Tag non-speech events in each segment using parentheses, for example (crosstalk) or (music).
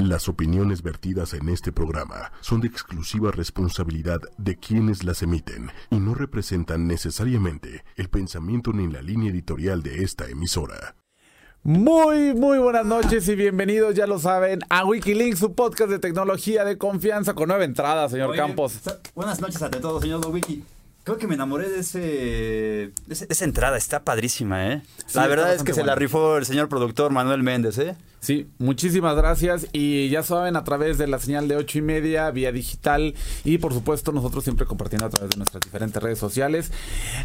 Las opiniones vertidas en este programa son de exclusiva responsabilidad de quienes las emiten y no representan necesariamente el pensamiento ni la línea editorial de esta emisora. Muy, muy buenas noches y bienvenidos, ya lo saben, a Wikilinks, su podcast de tecnología de confianza con nueva entrada, señor Oye, Campos. Buenas noches ante todos, señor Wiki. Creo que me enamoré de ese, esa entrada, está padrísima, ¿eh? Sí, la verdad es que se la rifó el señor productor Manuel Méndez, ¿eh? Sí, muchísimas gracias y ya saben, a través de la señal de ocho y media, vía digital y por supuesto nosotros siempre compartiendo a través de nuestras diferentes redes sociales.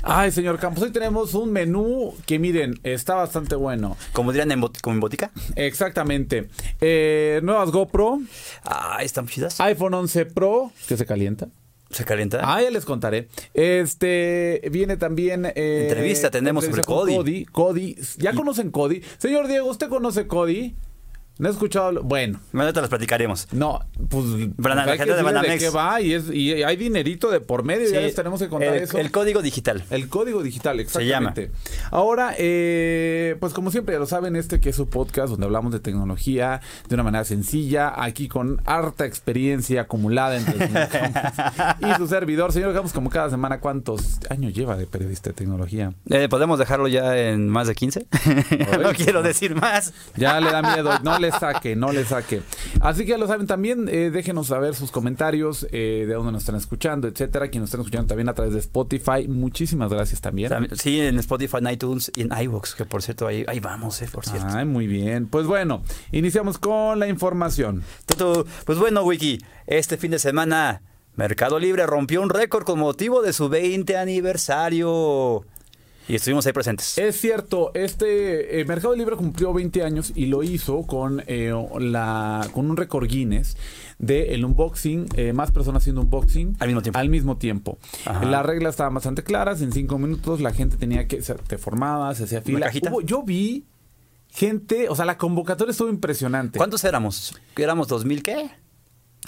Ay, señor Campos, hoy tenemos un menú que miren, está bastante bueno. Como dirían en, bot- como en botica. Exactamente. Eh, nuevas GoPro, Ah, están chidas. iPhone 11 Pro, que se calienta. ¿Se calienta? Ah, ya les contaré. Este viene también. eh, Entrevista tenemos sobre con Cody. Cody. ¿Ya conocen Cody? Señor Diego, ¿usted conoce Cody? ¿No he escuchado? Bueno, Bueno, ahorita las platicaremos. no, pues. La gente de Banamex. qué va y, es, y hay dinerito de por medio, ya les tenemos que contar el, eso. el código digital. El código digital, Se llama. exactamente. Ahora, eh, pues como siempre ya lo saben, este que es su podcast donde hablamos de tecnología de una manera sencilla, aquí con harta experiencia acumulada entre (laughs) y su servidor. Señor Campos, como cada semana, ¿cuántos años lleva de periodista de tecnología? Eh, ¿Podemos dejarlo ya en más de 15? (laughs) no quiero decir más. Ya le da miedo, no le (laughs) saque, no le saque. Así que ya lo saben, también eh, déjenos saber sus comentarios, eh, de dónde nos están escuchando, etcétera. Quienes nos están escuchando también a través de Spotify, muchísimas gracias también. También- Sí, en Spotify, en iTunes y en iVoox, que por cierto, ahí, ahí vamos, ¿eh? Por cierto. Ay, muy bien. Pues bueno, iniciamos con la información. Tutu, Pues bueno, Wiki, este fin de semana Mercado Libre rompió un récord con motivo de su 20 aniversario. Y estuvimos ahí presentes. Es cierto, este eh, Mercado Libre cumplió 20 años y lo hizo con eh, la con un récord Guinness de el unboxing, eh, más personas haciendo unboxing Al mismo tiempo. Al mismo tiempo. Ajá. Las reglas estaban bastante claras, en cinco minutos la gente tenía que, se, te formaba, se hacía fila. Hubo- yo vi gente, o sea, la convocatoria estuvo impresionante. ¿Cuántos éramos? ¿Éramos 2000 qué?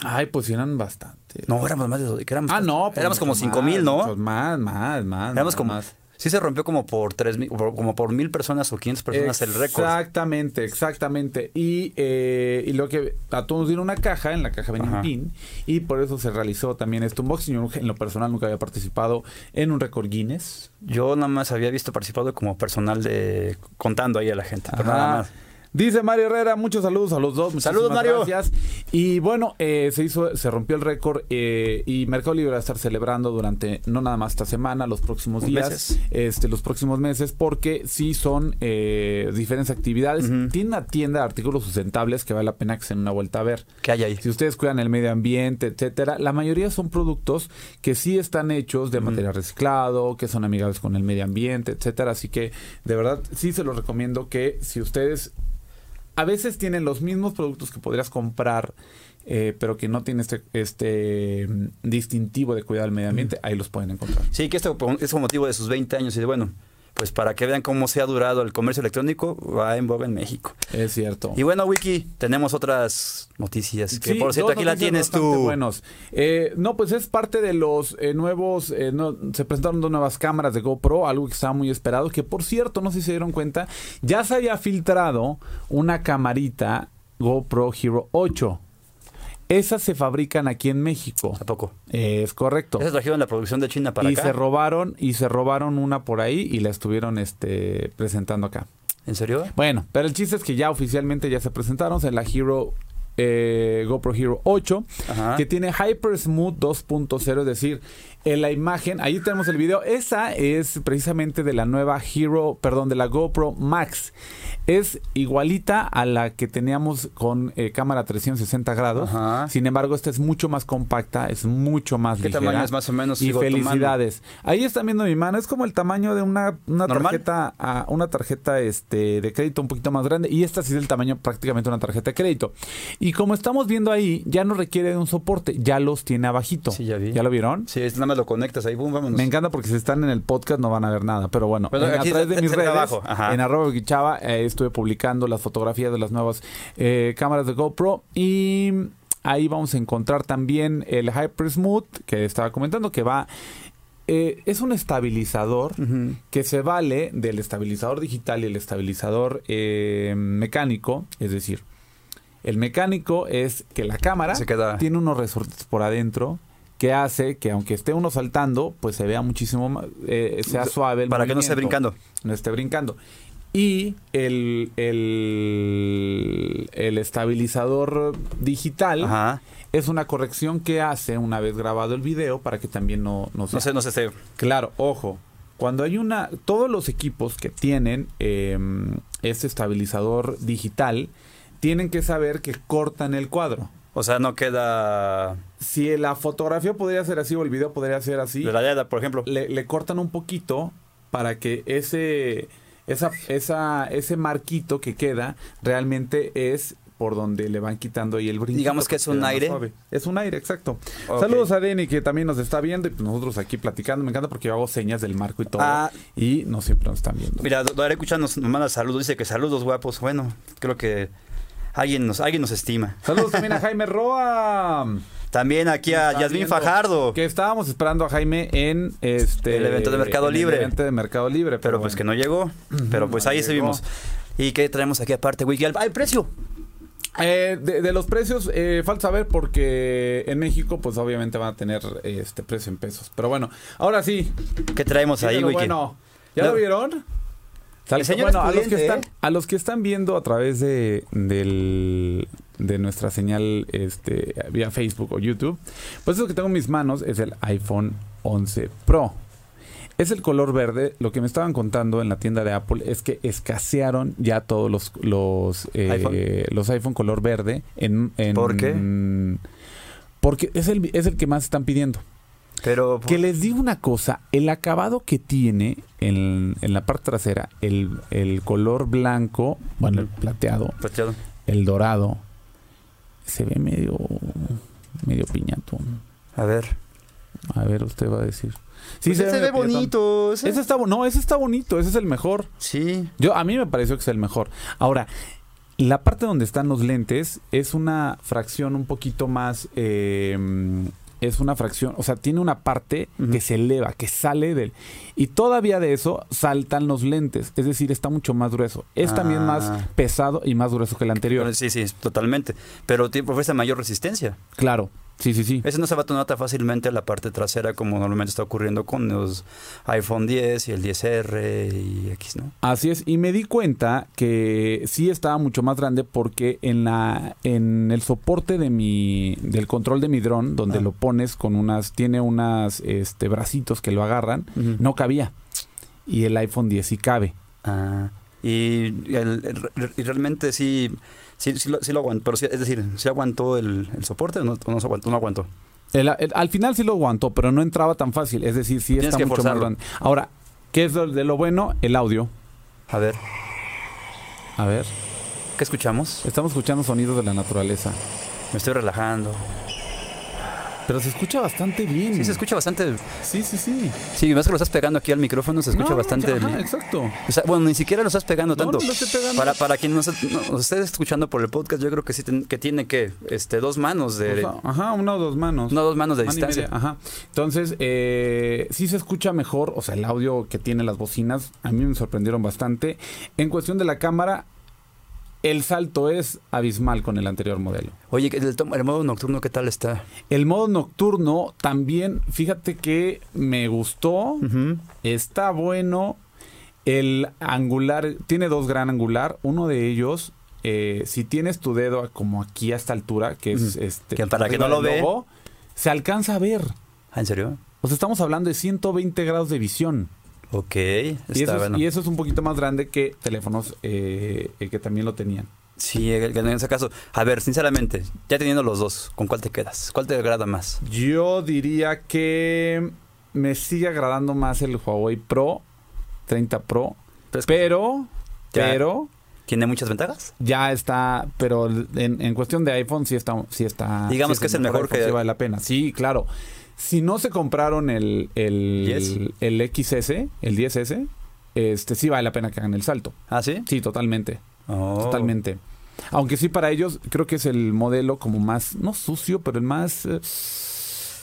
Ay, pues eran bastante. No, éramos más de dos- éramos, Ah, no. pues éramos como mucho 5000, más, ¿no? Más, más, más. Éramos más, como más. Sí se rompió como por 3000 por- como por mil personas o 500 personas el récord. Exactamente, exactamente. Y, eh, y lo que a todos nos dieron una caja, en la caja venía un pin, y por eso se realizó también este unboxing. Yo en lo personal nunca había participado en un récord Guinness. Yo nada más había visto participado como personal de contando ahí a la gente, pero nada más. Dice Mario Herrera, muchos saludos a los dos. muchísimas Saludos, Mario. Gracias. Y bueno, eh, se hizo, se rompió el récord eh, y Mercado Libre va a estar celebrando durante no nada más esta semana, los próximos días, Meses. este, los próximos meses, porque sí son eh, diferentes actividades. Tiene una tienda de artículos sustentables que vale la pena que se den una vuelta a ver. ¿Qué hay ahí? Si ustedes cuidan el medio ambiente, etcétera, la mayoría son productos que sí están hechos de material reciclado, que son amigables con el medio ambiente, etcétera. Así que de verdad sí se los recomiendo que si ustedes a veces tienen los mismos productos que podrías comprar, eh, pero que no tienen este, este mm, distintivo de cuidar el medio ambiente, ahí los pueden encontrar. Sí, que esto es con motivo de sus 20 años y de bueno, pues para que vean cómo se ha durado el comercio electrónico, va en boga en México. Es cierto. Y bueno, Wiki, tenemos otras noticias que Sí, por cierto aquí la tienes tú. Buenos. Eh, no, pues es parte de los eh, nuevos. eh, no, se presentaron dos nuevas cámaras de GoPro, algo que estaba muy esperado. Que por cierto, no sé si se dieron cuenta, ya se había filtrado una camarita GoPro Hero 8. Esas se fabrican aquí en México. ¿A poco? Es correcto. Esas trajeron la producción de China para Y acá. se robaron, y se robaron una por ahí y la estuvieron este, presentando acá. ¿En serio? Bueno, pero el chiste es que ya oficialmente ya se presentaron en la Hero eh, GoPro Hero 8 Ajá. que tiene Hyper Smooth 2.0, es decir, en la imagen, ahí tenemos el video, esa es precisamente de la nueva Hero, perdón, de la GoPro Max. Es igualita a la que teníamos con eh, cámara 360 grados. Ajá. Sin embargo, esta es mucho más compacta, es mucho más ¿Qué ligera. tamaño es más o menos? Y felicidades. Ahí están viendo mi mano, es como el tamaño de una, una tarjeta, ah, una tarjeta este, de crédito un poquito más grande. Y esta sí es el tamaño prácticamente de una tarjeta de crédito. Y como estamos viendo ahí, ya no requiere de un soporte, ya los tiene abajito. Sí, ya vi. ¿Ya lo vieron? Sí, es- nada más lo conectas ahí, boom, vámonos. Me encanta porque si están en el podcast no van a ver nada, pero bueno, Pero en- a través de mis redes, abajo, en arroba Guichava, eh, estuve publicando las fotografías de las nuevas eh, cámaras de GoPro y ahí vamos a encontrar también el Hyper Smooth que estaba comentando que va eh, es un estabilizador que se vale del estabilizador digital y el estabilizador eh, mecánico, es decir, El mecánico es que la cámara Se queda- tiene unos resortes por adentro que hace que aunque esté uno saltando, pues se vea muchísimo más, eh, sea suave el Para que no esté brincando. No esté brincando. Y el, el, el estabilizador digital Ajá. es una corrección que hace una vez grabado el video para que también no, no, No sea- sé, no sé. este- Claro, ojo. Cuando hay una, todos los equipos que tienen eh, este estabilizador digital tienen que saber que cortan el cuadro. O sea, no queda Si la fotografía podría ser así o el video podría ser así, de la yada, por ejemplo. le, le cortan un poquito para que ese, esa, esa, ese marquito que queda realmente es por donde le van quitando ahí el brinco. Digamos que es un aire. Es un aire, exacto. Saludos a Denny que también nos está viendo y pues nosotros aquí platicando. Me encanta porque yo hago señas del marco y todo. Ah. y no siempre nos están viendo. Mira, Daré Cucha nos, nos manda saludos. Dice que saludos guapos. Bueno, creo que alguien nos, alguien nos estima. Saludos también a Jaime Roa. También aquí a Yasmín Fajardo. Que estábamos esperando a Jaime en este El evento de Mercado el Libre. evento de Mercado Libre. Pero pues que no llegó. Pero pues no ahí seguimos. ¿Y qué traemos aquí aparte, Wiki? ¡Ah, el precio! Eh, de, de los precios, eh, falta saber porque en México, pues obviamente van a tener este precio en pesos. Pero bueno, ahora sí. ¿Qué traemos ahí, Wiki? bueno, ¿ya No. lo vieron? Bueno, a los, que están, ¿eh? a los que están viendo a través de, del- de nuestra señal este, vía Facebook o YouTube, pues eso que tengo en mis manos es el iPhone 11 Pro. Es el color verde. Lo que me estaban contando en la tienda de Apple es que escasearon ya todos los los, eh, ¿iPhone? los iPhone color verde. En, en- ¿Por qué? Porque es el, es el que más están pidiendo. Pero... Que les digo una cosa, el acabado que tiene en, en la parte trasera, el, el color blanco, bueno, el plateado, Plateado. el dorado, se ve medio, medio piñato. A ver. A ver, usted va a decir. Sí, Pues ese se ve bonito. ese- Ese está, no, ese está bonito, ese es el mejor. Sí. Yo, a mí me pareció que es el mejor. Ahora, la parte donde están los lentes es una fracción un poquito más. eh, es una fracción, o sea, tiene una parte que se eleva, que sale del. Y todavía de eso saltan los lentes. Es decir, está mucho más grueso. Es también Ah. más pesado y más grueso que el anterior. Sí, sí, totalmente. Pero tiene- ofrece mayor resistencia. Claro, sí, sí, sí. Ese no se va a tan fácilmente la parte trasera como normalmente está ocurriendo con los iPhone 10 y el 10R y X, ¿no? Así es, y me di cuenta que sí estaba mucho más grande porque en la en el soporte de mi del control de mi dron, donde Ah. lo pones con unas tiene unas este bracitos que lo agarran, no cabía. Y el iPhone 10 sí cabe. Ah, y, el- el- y realmente sí, sí, sí lo, sí lo aguantó. Pero sí, es decir, ¿sí aguantó el, el soporte o no, no aguantó? No aguantó. El- al final sí lo aguantó, pero no entraba tan fácil, es decir, sí Tienes está que mucho más forzarlo. grande. Ahora, ¿qué es de lo bueno? El audio. A ver, A ver, ¿qué escuchamos? estamos escuchando sonidos de la naturaleza, Me estoy relajando. Pero se escucha bastante bien. Sí, se escucha bastante. Sí, sí, sí. Sí, más que lo estás pegando aquí al micrófono, se escucha No, no, bastante. ajá, exacto. O sea, bueno, ni siquiera lo estás pegando No, tanto. no lo estoy pegando. Para, para quien nos, nos esté escuchando por el podcast, yo creo que sí ten- que tiene que este dos manos de. O sea, ajá, una o dos manos. no, dos manos de distancia. ajá. Entonces, eh, sí se escucha mejor, o sea, el audio que tiene las bocinas, a mí me sorprendieron bastante. En cuestión de la cámara, el salto es abismal con el anterior modelo. Oye, el, el modo nocturno, ¿qué tal está? El modo nocturno también, fíjate que me gustó, está bueno. El angular, tiene dos gran angular, uno de ellos... eh, si tienes tu dedo como aquí a esta altura, que es este. Que para quien no lo ve. logo, se alcanza a ver. Ah, ¿en serio? O sea, estamos hablando de 120 grados de visión. Ok. Y Está eso, es, bueno. y eso es un poquito más grande que teléfonos eh, que también lo tenían. Sí, en ese caso. A ver, sinceramente, ya teniendo los dos, ¿con cuál te quedas? ¿Cuál te agrada más? Yo diría que me sigue agradando más el Huawei Pro 30 Pro, Pero pero, Ya. pero ¿Tiene muchas ventajas? ya está, pero en, en cuestión de iPhone sí está, sí está. Digamos sí que es el mejor que- sí vale la pena. Sí, claro. Si no se compraron el, el, ¿10? el XS, el 10S, este sí vale la pena que hagan el salto. ¿Ah, sí? Sí, totalmente. Oh. Totalmente. Aunque sí, para ellos creo que es el modelo como más, no sucio, pero el más... eh,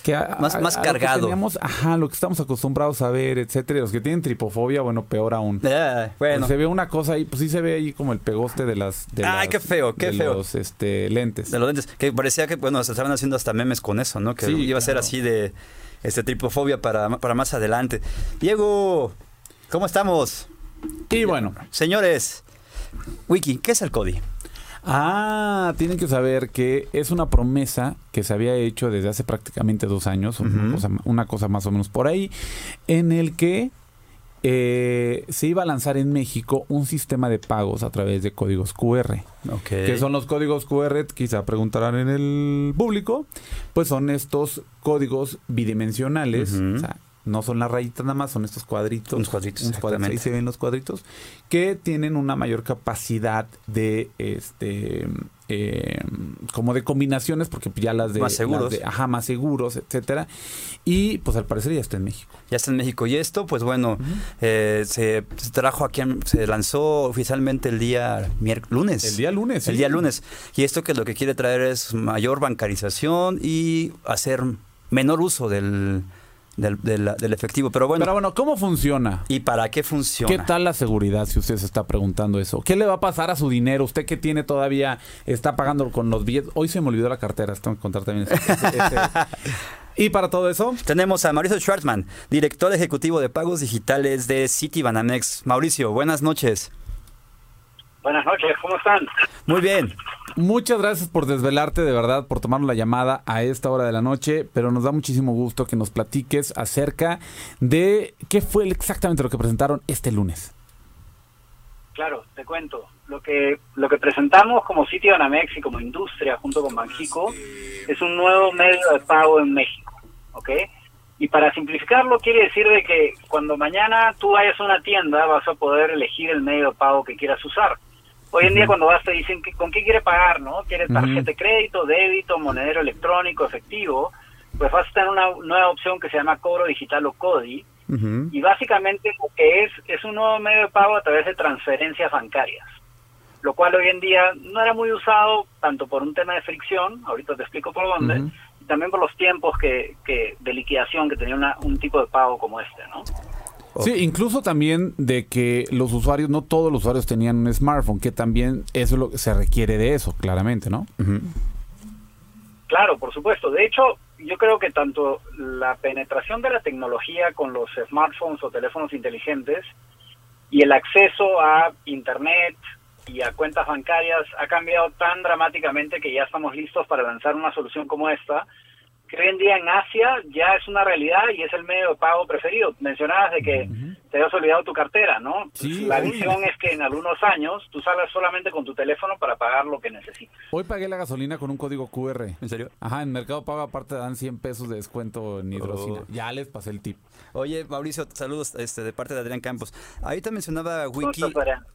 que a- Más- a- más a lo que cargado. teníamos, ajá, lo que estamos acostumbrados a ver, etcétera. Los que tienen tripofobia, bueno, peor aún. Ah, bueno. Pues se ve una cosa ahí, pues sí se ve ahí como el pegoste de las. De Ay, las- qué feo, qué de feo. Los este, lentes. De los lentes. Que parecía que, bueno, se estaban haciendo hasta memes con eso, ¿no? Que Sí, iba a ser así de este tripofobia para, para más adelante. Diego, ¿cómo estamos? Y bueno, Señores, Wiki, ¿qué es el CODI? Ah, tienen que saber que es una promesa que se había hecho desde hace prácticamente dos años, una, cosa, una cosa más o menos por ahí, en el que eh, se iba a lanzar en México un sistema de pagos a través de códigos QR. Ok. ¿Qué son los códigos QR? Quizá preguntarán en el público. Pues son estos códigos bidimensionales. O sea, no son las rayitas nada más, son estos cuadritos. Unos cuadritos, Unos cuadritos, ahí se ven los cuadritos. Que tienen una mayor capacidad de este eh, como de combinaciones, porque ya las de Más seguros. de- ajá, más seguros, etcétera. Y pues al parecer ya está en México. Ya está en México. Y esto, pues bueno, eh, se, se trajo aquí, se lanzó oficialmente el día lunes. El día lunes. El sí. día lunes. Y esto que lo que quiere traer es mayor bancarización y hacer menor uso del, del, del- del efectivo. Pero bueno, Pero bueno, ¿cómo funciona? ¿y para qué funciona? ¿Qué tal la seguridad si usted se está preguntando eso? ¿Qué le va a pasar a su dinero? Usted que tiene todavía, está pagando con los billetes. Hoy se me olvidó la cartera, tengo que contar también ese- ese- ese. (laughs) Y para todo eso, Tenemos a Mauricio Schwartzman, director ejecutivo de pagos digitales de Citibanamex. Mauricio, buenas noches. Buenas noches, ¿cómo están? Muy bien. Muchas gracias por desvelarte, de verdad, por tomarnos la llamada a esta hora de la noche, pero nos da muchísimo gusto que nos platiques acerca de qué fue exactamente lo que presentaron este lunes. Claro, te cuento. Lo que lo que presentamos como sitio Anamex y como industria junto con Banjico es un nuevo medio de pago en México, ¿ok? Y para simplificarlo quiere decir de que cuando mañana tú vayas a una tienda vas a poder elegir el medio de pago que quieras usar. Hoy en día cuando vas te dicen que, con qué quiere pagar, ¿no? ¿Quiere tarjeta de crédito, débito, monedero electrónico, efectivo? Pues vas a tener una nueva opción que se llama cobro digital o CODI, y básicamente lo que es es un nuevo medio de pago a través de transferencias bancarias, lo cual hoy en día no era muy usado tanto por un tema de fricción, ahorita te explico por dónde, y también por los tiempos que, que de liquidación que tenía una- un tipo de pago como este, ¿no? Sí, incluso también de que los usuarios, no todos los usuarios tenían un smartphone, que también eso es lo que se requiere de eso, claramente, ¿no? Claro, por supuesto. De hecho, yo creo que tanto la penetración de la tecnología con los smartphones o teléfonos inteligentes y el acceso a Internet y a cuentas bancarias ha cambiado tan dramáticamente que ya estamos listos para lanzar una solución como esta, que hoy en día en Asia ya es una realidad y es el medio de pago preferido. Mencionabas de que te habías olvidado tu cartera, ¿no? Sí, la visión es que en algunos años tú salgas solamente con tu teléfono para pagar lo que necesites. Hoy pagué la gasolina con un código QR. ¿En serio? Ajá, en Mercado Pago aparte dan 100 pesos de descuento en hidrocina. Oh. Ya les pasé el tip. Oye, Mauricio, saludos este, de parte de Adrián Campos. Ahorita mencionaba Wiki.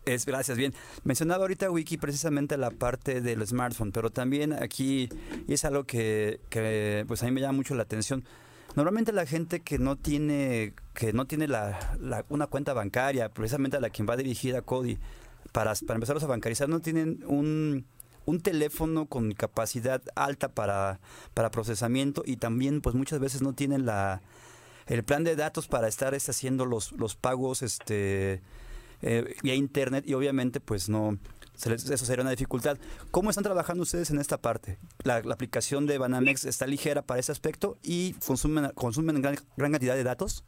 Es, gracias, bien. Mencionaba ahorita Wiki precisamente la parte del smartphone, pero también aquí y es algo que, que, pues a mí me llama mucho la atención. Normalmente la gente que no tiene que no tiene la, la- una cuenta bancaria, precisamente a la quien va dirigida Cody, para, para empezarlos a bancarizar, no tienen un, un teléfono con capacidad alta para, para procesamiento y también pues muchas veces no tienen la el plan de datos para estar este, haciendo los, los pagos este eh, vía internet y obviamente pues no se les- eso sería una dificultad. ¿Cómo están trabajando ustedes en esta parte? La, la aplicación de Banamex está ligera para ese aspecto y consumen, consumen gran, gran cantidad de datos.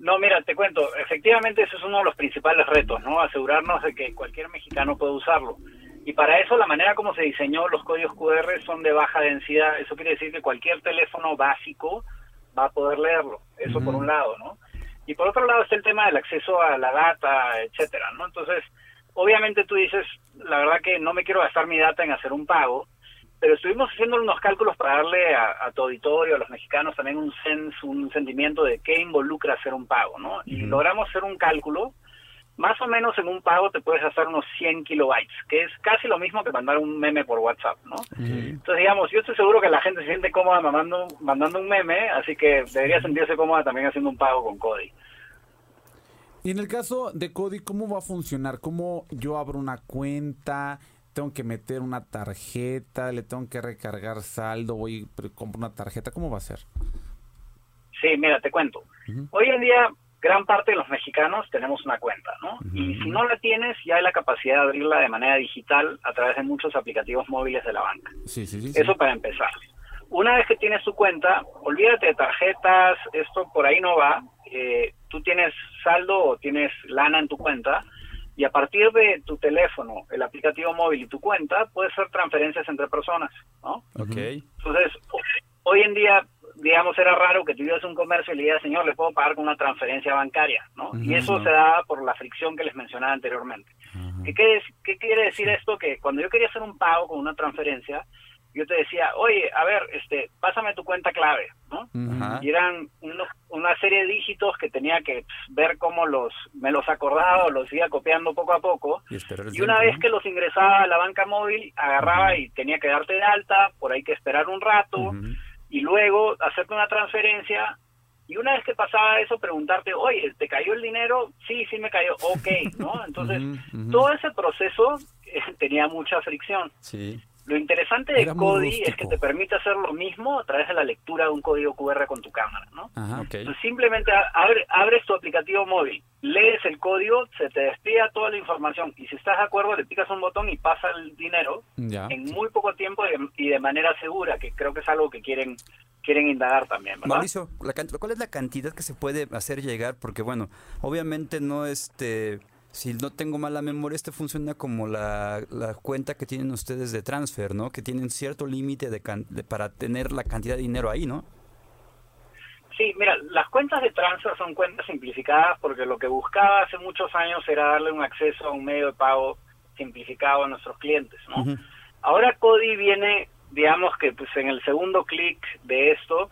No, mira, te cuento, efectivamente eso es uno de los principales retos, ¿no? Asegurarnos de que cualquier mexicano pueda usarlo. Y para eso la manera como se diseñó los códigos QR son de baja densidad. Eso quiere decir que cualquier teléfono básico va a poder leerlo. Eso por un lado, ¿no? Y por otro lado está el tema del acceso a la data, etcétera, ¿no? Entonces, obviamente tú dices, la verdad que no me quiero gastar mi data en hacer un pago, pero estuvimos haciendo unos cálculos para darle a, a tu auditorio, a los mexicanos también un sense, un sentimiento de qué involucra hacer un pago, ¿no? Y logramos hacer un cálculo, más o menos en un pago te puedes hacer unos 100 kilobytes, que es casi lo mismo que mandar un meme por WhatsApp, ¿no? Entonces, digamos, yo estoy seguro que la gente se siente cómoda mandando, mandando un meme, así que debería sentirse cómoda también haciendo un pago con Cody. Y en el caso de Cody, ¿cómo va a funcionar? ¿Cómo yo abro una cuenta? tengo que meter una tarjeta, le tengo que recargar saldo, voy y compro una tarjeta, ¿cómo va a ser? Sí, mira, te cuento. Hoy en día gran parte de los mexicanos tenemos una cuenta, ¿no? Y si no la tienes, ya hay la capacidad de abrirla de manera digital a través de muchos aplicativos móviles de la banca. Sí, sí, sí. Eso para empezar. Una vez que tienes tu cuenta, olvídate de tarjetas, esto por ahí no va. Eh, tú tienes saldo o tienes lana en tu cuenta y a partir de tu teléfono, el aplicativo móvil y tu cuenta, puedes hacer transferencias entre personas, ¿no? Ok. Entonces, hoy en día digamos, era raro que tuvieras un comercio y le digas, señor, le puedo pagar con una transferencia bancaria, ¿no? Y eso se da por la fricción que les mencionaba anteriormente. ¿Qué, qué, ¿Qué quiere decir esto? Que cuando yo quería hacer un pago con una transferencia, yo te decía, oye, a ver, este, pásame tu cuenta clave, ¿no? Y eran una serie de dígitos que tenía que pues, ver cómo los, me los acordaba o los iba copiando poco a poco. Y, una vez que los ingresaba a la banca móvil, agarraba y tenía que darte de alta, por ahí que esperar un rato y luego hacerte una transferencia y una vez que pasaba eso preguntarte, oye, ¿te cayó el dinero? Sí, sí me cayó, ok, ¿no? (laughs) Entonces, todo ese proceso eh, tenía mucha fricción. Sí. Lo interesante de Cody es que te permite hacer lo mismo a través de la lectura de un código QR con tu cámara, ¿no? Ajá, okay. Entonces, simplemente abre, abres tu aplicativo móvil, lees el código, se te despliega toda la información y si estás de acuerdo le picas un botón y pasa el dinero en muy poco tiempo y de manera segura, que creo que es algo que quieren quieren indagar también, ¿verdad? Mauricio, ¿cuál es la cantidad que se puede hacer llegar? Porque bueno, obviamente no este si no tengo mala memoria, este funciona como la, cuenta que tienen ustedes de transfer, ¿no? Que tienen cierto límite de, para tener la cantidad de dinero ahí, ¿no? Sí, mira, las cuentas de transfer son cuentas simplificadas porque lo que buscaba hace muchos años era darle un acceso a un medio de pago simplificado a nuestros clientes, ¿no? Ahora Cody viene, digamos que pues en el segundo clic de esto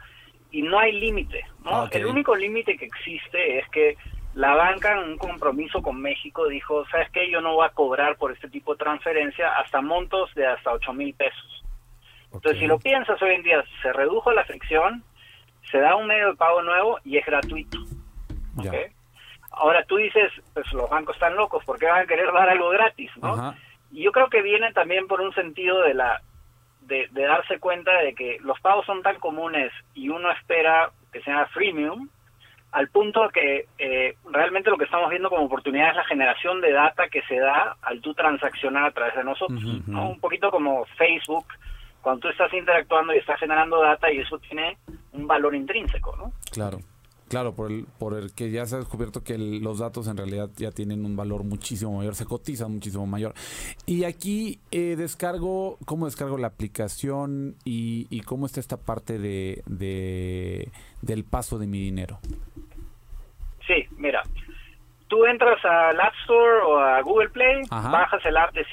y no hay límite, ¿no? Ah, El único límite que existe es que la banca en un compromiso con México dijo, ¿sabes qué? Yo no voy a cobrar por este tipo de transferencia hasta montos de hasta 8 mil pesos. Entonces, si lo piensas hoy en día, se redujo la fricción, se da un medio de pago nuevo y es gratuito. Ahora tú dices, pues los bancos están locos, porque van a querer dar algo gratis? ¿no? Y yo creo que viene también por un sentido de la de, de darse cuenta de que los pagos son tan comunes y uno espera que sea freemium, al punto que eh, realmente lo que estamos viendo como oportunidad es la generación de data que se da al tú transaccionar a través de nosotros. Un poquito como Facebook, cuando tú estás interactuando y estás generando data y eso tiene un valor intrínseco, ¿no? Claro. Claro, por el, por el que ya se ha descubierto que los datos en realidad ya tienen un valor muchísimo mayor, se cotizan muchísimo mayor. Y aquí eh, descargo, ¿cómo descargo la aplicación y, y cómo está esta parte de, de, del paso de mi dinero? Tú entras al App Store o a Google Play, bajas el app de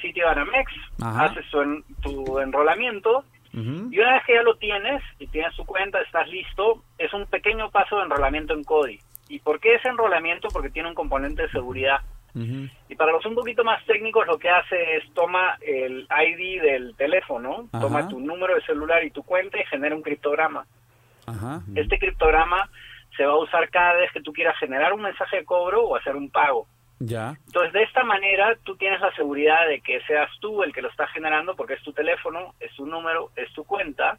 Sitio Banamex, haces tu, tu enrolamiento y una vez que ya lo tienes y tienes tu cuenta, estás listo, es un pequeño paso de enrolamiento en CODI. ¿Y por qué es enrolamiento? Porque tiene un componente de seguridad. Y para los un poquito más técnicos, lo que hace es toma el ID del teléfono, toma tu número de celular y tu cuenta y genera un criptograma. Este criptograma se va a usar cada vez que tú quieras generar un mensaje de cobro o hacer un pago. Ya. Entonces, de esta manera, tú tienes la seguridad de que seas tú el que lo está generando, porque es tu teléfono, es tu número, es tu cuenta.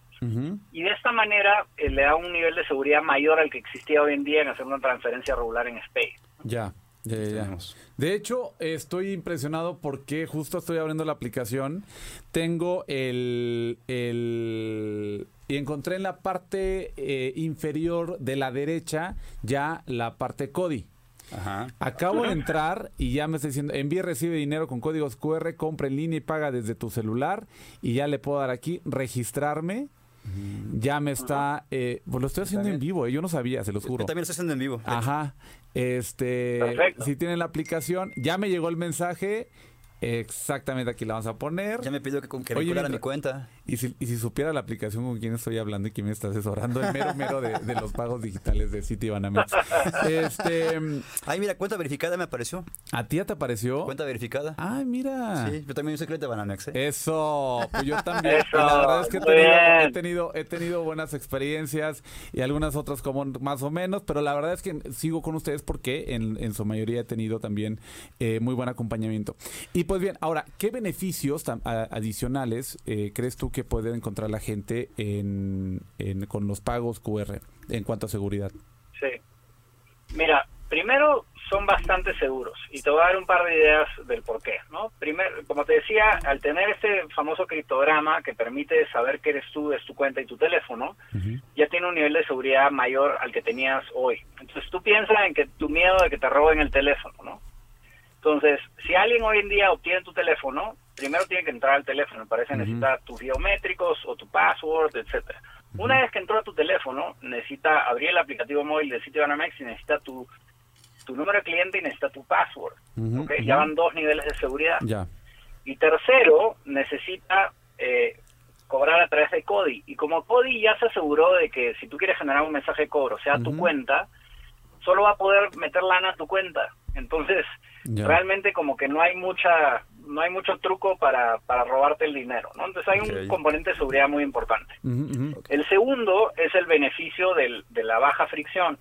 Y de esta manera eh, le da un nivel de seguridad mayor al que existía hoy en día en hacer una transferencia regular en SPAY. Ya. Ya, ya. De hecho, estoy impresionado porque justo estoy abriendo la aplicación. Tengo el, el y encontré en la parte eh, inferior de la derecha ya la parte CODI. Ajá. Acabo de entrar y ya me está diciendo, envíe, recibe dinero con códigos QR, compra en línea y paga desde tu celular y ya le puedo dar aquí, registrarme. Ya me está, eh, pues lo estoy haciendo en vivo, eh, yo no sabía, se los juro. Yo también lo estoy haciendo en vivo. Ajá, este, Perfecto. si tienen la aplicación, ya me llegó el mensaje Exactamente, aquí la vamos a poner. Ya me pidió que, que Oye, mi cuenta. Y si, y si supiera la aplicación con quién estoy hablando y quién me está asesorando, el mero mero de, de los pagos digitales de Citibanamex. (laughs) Este, Ay, mira, cuenta verificada me apareció. ¿A ti ya te apareció? Cuenta verificada. Ay, mira. Sí, yo también soy cliente de Banamex. ¿eh? Eso, pues yo también. Eso, la verdad es que he tenido, he tenido, he tenido buenas experiencias y algunas otras como más o menos, pero la verdad es que sigo con ustedes porque en, en su mayoría he tenido también eh, muy buen acompañamiento. Y pues Pues bien, ahora, ¿qué beneficios adicionales eh, crees tú que puede encontrar la gente en, con los pagos QR en cuanto a seguridad? Sí. Mira, primero son bastante seguros y te voy a dar un par de ideas del por qué, ¿no? Primero, como te decía, al tener este famoso criptograma que permite saber que eres tú, es tu cuenta y tu teléfono, ya tiene un nivel de seguridad mayor al que tenías hoy. Entonces tú piensas en que tu miedo de que te roben el teléfono, ¿no? Entonces, si alguien hoy en día obtiene tu teléfono, primero tiene que entrar al teléfono, parece necesita tus biométricos o tu password, etcétera. Una vez que entró a tu teléfono, necesita abrir el aplicativo móvil de Citibanamex y necesita tu tu número de cliente y necesita tu password. Ya van dos niveles de seguridad. Ya. Y tercero, necesita eh, cobrar a través de CODI. Y como CODI ya se aseguró de que si tú quieres generar un mensaje de cobro, sea tu cuenta, solo va a poder meter lana a tu cuenta. Entonces, realmente como que no hay mucha no hay mucho truco para, para robarte el dinero, ¿no? Entonces hay un componente de seguridad muy importante. El segundo es el beneficio del, de la baja fricción.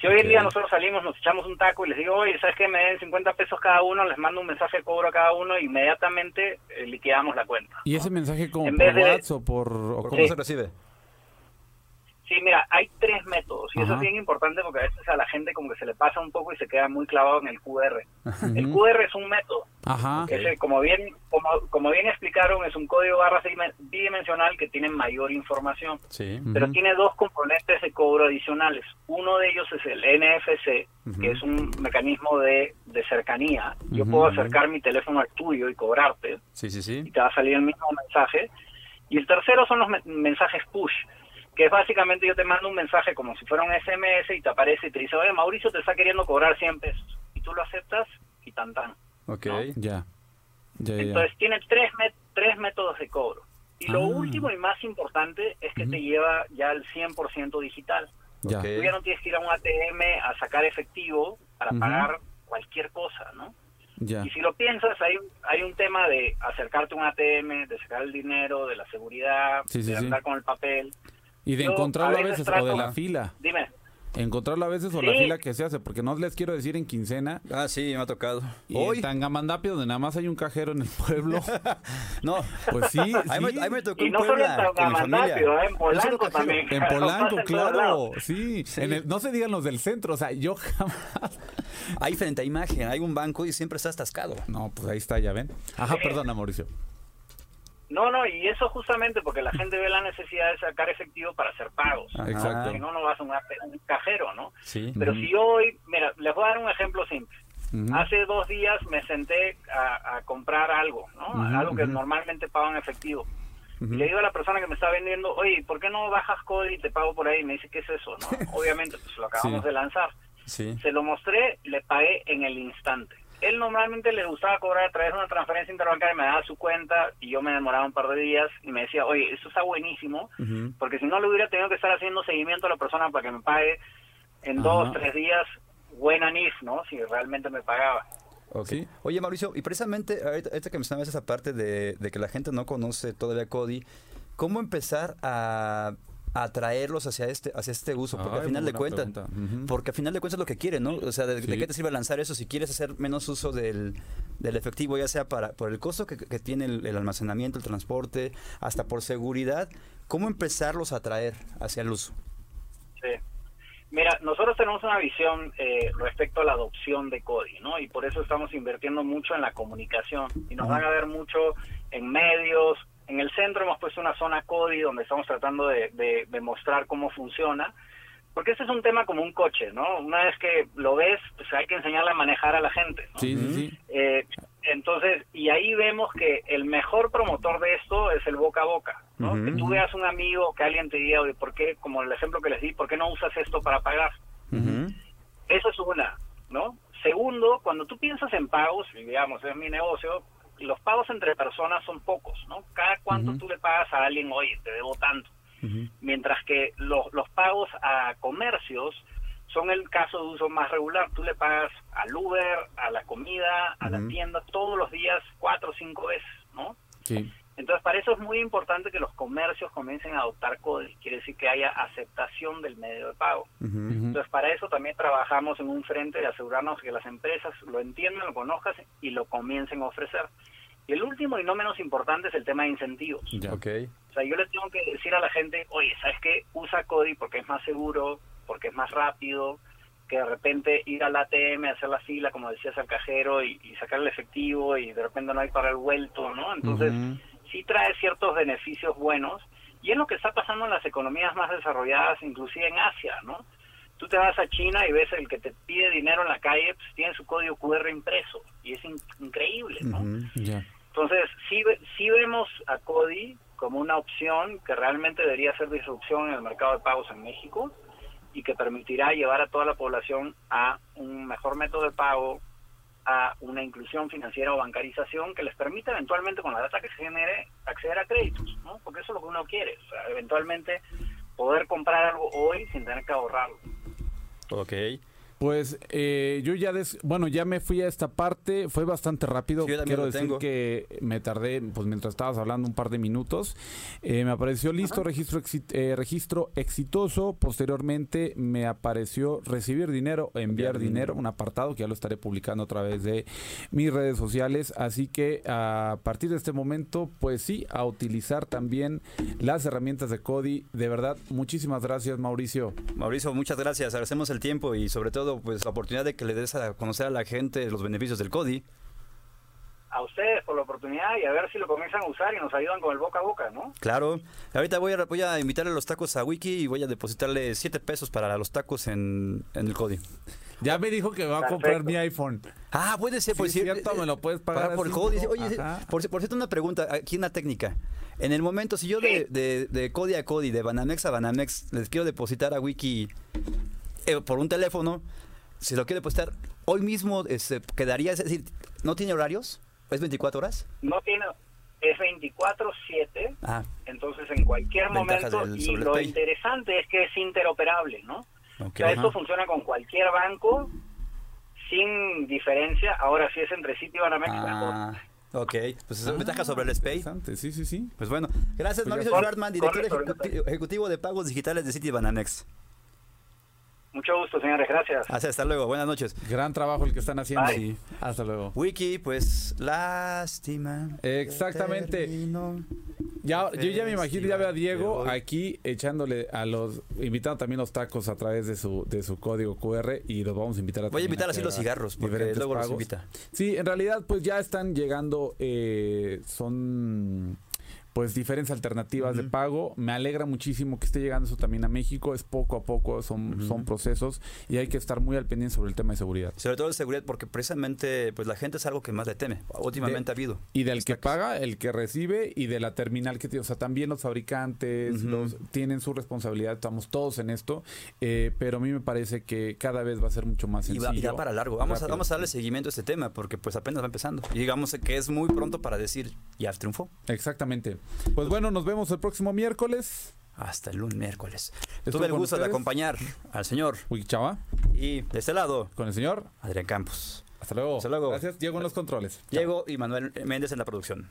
Si hoy en día nosotros salimos, nos echamos un taco y les digo, oye, ¿sabes qué? Me den 50 pesos cada uno, les mando un mensaje de cobro a cada uno, inmediatamente eh, liquidamos la cuenta. ¿Y ese mensaje como por WhatsApp o por cómo se recibe? Sí, mira, hay tres métodos y eso es bien importante porque a veces a la gente como que se le pasa un poco y se queda muy clavado en el QR. El QR es un método. Ajá. como bien como, como bien explicaron, es un código barra bidimensional que tiene mayor información. Sí. Pero tiene dos componentes de cobro adicionales. Uno de ellos es el NFC, que es un mecanismo de, de cercanía. Yo puedo acercar mi teléfono al tuyo y cobrarte. Sí, sí, sí. Y te va a salir el mismo mensaje. Y el tercero son los mensajes push que es básicamente yo te mando un mensaje como si fuera un SMS y te aparece y te dice, oye, Mauricio te está queriendo cobrar 100 pesos. Y tú lo aceptas y tan tan. Ok, ya. Entonces tiene tres, tres métodos de cobro. Y lo ah. último y más importante es que te lleva ya al 100% digital. Ya. Tú ya no tienes que ir a un ATM a sacar efectivo para pagar cualquier cosa, ¿no? Ya. Y si lo piensas, hay, hay un tema de acercarte a un ATM, de sacar el dinero, de la seguridad, de andar con el papel. Y de encontrarlo a veces, o de la fila. Dime. Encontrarlo a veces o la fila que se hace, porque no les quiero decir en quincena. Ah, sí, me ha tocado. Y Hoy. en Tangamandapio, donde nada más hay un cajero en el pueblo. (laughs) no. Pues sí, (laughs) ahí, Me, me tocó y no solo en Tangamandapio, (laughs) en Polanco también. En Polanco, claro. Sí. no se digan los del centro, o sea, yo jamás. Ahí frente a imagen, hay un banco y siempre está atascado. No, pues ahí está, ya ven. Ajá, perdona, Mauricio. No, no, y eso justamente porque la gente ve la necesidad de sacar efectivo para hacer pagos. Exacto. Si no, no vas a un, cajero, ¿no? Sí. Pero si hoy, mira, les voy a dar un ejemplo simple. Hace dos días me senté a, comprar algo, ¿no? algo que normalmente pago en efectivo. Y le digo a la persona que me está vendiendo, oye, ¿por qué no bajas código y te pago por ahí? Y me dice, ¿qué es eso? ¿no? (laughs) Obviamente, pues lo acabamos de lanzar. Sí. Se lo mostré, le pagué en el instante él normalmente le gustaba cobrar a través de una transferencia interbancaria, me daba su cuenta y yo me demoraba un par de días y me decía, oye, eso está buenísimo, porque si no le hubiera tenido que estar haciendo seguimiento a la persona para que me pague en dos, tres días, buena NIF, ¿no? Si realmente me pagaba. Okay. Oye, Mauricio, y precisamente ahorita, que mencionabas esa parte de, de que la gente no conoce todavía Cody, ¿cómo empezar a atraerlos hacia este hacia este uso porque al final de cuentas porque al final de cuentas es lo que quieren no o sea de, qué te sirve lanzar eso si quieres hacer menos uso del, del efectivo ya sea para por el costo que, tiene el, almacenamiento el transporte hasta por seguridad cómo empezarlos a atraer hacia el uso sí. Mira, nosotros tenemos una visión eh, respecto a la adopción de CODI, ¿no? Y por eso estamos invirtiendo mucho en la comunicación. Y nos van a ver mucho en medios, en el centro hemos puesto una zona CODI donde estamos tratando de, de, mostrar cómo funciona, porque este es un tema como un coche, ¿no? Una vez que lo ves, pues hay que enseñarle a manejar a la gente. Sí, sí, sí. Eh, entonces, y ahí vemos que el mejor promotor de esto es el boca a boca, ¿no? que tú veas un amigo, que alguien te diga, oye, ¿por qué, como el ejemplo que les di, ¿por qué no usas esto para pagar? Eso es una, ¿no? Segundo, cuando tú piensas en pagos, digamos, es mi negocio, los pagos entre personas son pocos, ¿no? Cada cuánto tú le pagas a alguien, oye, te debo tanto. Mientras que los, los pagos a comercios son el caso de uso más regular. Tú le pagas al Uber, a la comida, a la tienda, todos los días, cuatro o cinco veces, ¿no? Sí. Entonces, para eso es muy importante que los comercios comiencen a adoptar CODI, quiere decir que haya aceptación del medio de pago. Entonces, para eso también trabajamos en un frente de asegurarnos que las empresas lo entiendan, lo conozcan y lo comiencen a ofrecer. Y el último y no menos importante es el tema de incentivos. Okay. O sea, yo le tengo que decir a la gente, oye, ¿sabes qué? Usa CODI porque es más seguro, porque es más rápido, que de repente ir al ATM, hacer la fila, como decías, al cajero y, sacar el efectivo y de repente no hay para el vuelto, ¿no? Entonces, sí trae ciertos beneficios buenos y es lo que está pasando en las economías más desarrolladas, inclusive en Asia, ¿no? Tú te vas a China y ves el que te pide dinero en la calle, pues tiene su código QR impreso y es increíble, ¿no? Entonces, sí, sí vemos a CODI como una opción que realmente debería ser disrupción en el mercado de pagos en México y que permitirá llevar a toda la población a un mejor método de pago, a una inclusión financiera o bancarización que les permita eventualmente con la data que se genere acceder a créditos, ¿no? Porque eso es lo que uno quiere, o sea, eventualmente poder comprar algo hoy sin tener que ahorrarlo. Ok. Pues eh, yo ya, des, bueno, ya me fui a esta parte, fue bastante rápido. Quiero decir que me tardé, pues mientras estabas hablando, un par de minutos. Eh, me apareció listo, registro, eh, registro exitoso. Posteriormente me apareció recibir dinero, enviar dinero, un apartado que ya lo estaré publicando a través de mis redes sociales. Así que a partir de este momento, pues sí, a utilizar también las herramientas de Cody. De verdad, muchísimas gracias, Mauricio. Mauricio, muchas gracias. Agradecemos el tiempo y sobre todo pues la oportunidad de que le des a conocer a la gente los beneficios del CODI. A ustedes por la oportunidad y a ver si lo comienzan a usar y nos ayudan con el boca a boca, ¿no? Claro. Ahorita voy a, voy a invitarle los tacos a Wiki y voy a depositarle 7 pesos para los tacos en, el CODI. Ya me dijo que va a comprar mi iPhone. Ah, puede ser, pues cierto, me lo puedes pagar por el CODI. Oye, por, por, cierto, una pregunta, aquí una técnica. En el momento, si yo de, de, de CODI a CODI, de Banamex a Banamex, les quiero depositar a Wiki eh, por un teléfono, si lo quiere depositar hoy mismo, este, quedaría, es decir, ¿no tiene horarios? ¿Es 24 horas? No tiene, es 24/7, ah. entonces en cualquier momento, y lo interesante es que es interoperable, ¿no? o sea, esto funciona con cualquier banco sin diferencia, ahora sí es entre Citi y Banamex. Ah. Ok, pues es ah, ventaja sobre el SPAY. Sí, sí, sí. Pues bueno, gracias pues Mauricio Schwartman, director ejecutivo de pagos digitales de Citi Banamex. Mucho gusto, señores. Gracias. Hasta luego. Buenas noches. Gran trabajo el que están haciendo. Sí. Hasta luego. Wiki, pues lástima. Exactamente. Ya, yo ya me imagino, ya veo a Diego aquí echándole a los, invitando también los tacos a través de su, de su código QR y los vamos a invitar a Voy a invitar así los cigarros, porque luego los invita. Sí, en realidad pues ya están llegando, eh, son pues diferentes alternativas de pago. Me alegra muchísimo que esté llegando eso también a México. Es poco a poco, son, son procesos y hay que estar muy al pendiente sobre el tema de seguridad. Sobre todo de seguridad, porque precisamente pues la gente es algo que más le teme. Últimamente ha habido. Y del que paga, el que recibe y de la terminal que tiene. O sea, también los fabricantes los, tienen su responsabilidad. Estamos todos en esto. Eh, pero a mí me parece que cada vez va a ser mucho más sencillo. Y va, para largo. Vamos a, vamos a darle seguimiento a este tema porque pues apenas va empezando. Y digamos que es muy pronto para decir ya triunfó. Exactamente. Pues bueno, nos vemos el próximo miércoles. Hasta el lunes miércoles. Tuve el gusto de acompañar al señor Chava. Y de este lado, con el señor Adrián Campos. Hasta luego. Hasta luego. Gracias. Diego en los controles. Diego y Manuel Méndez en la producción.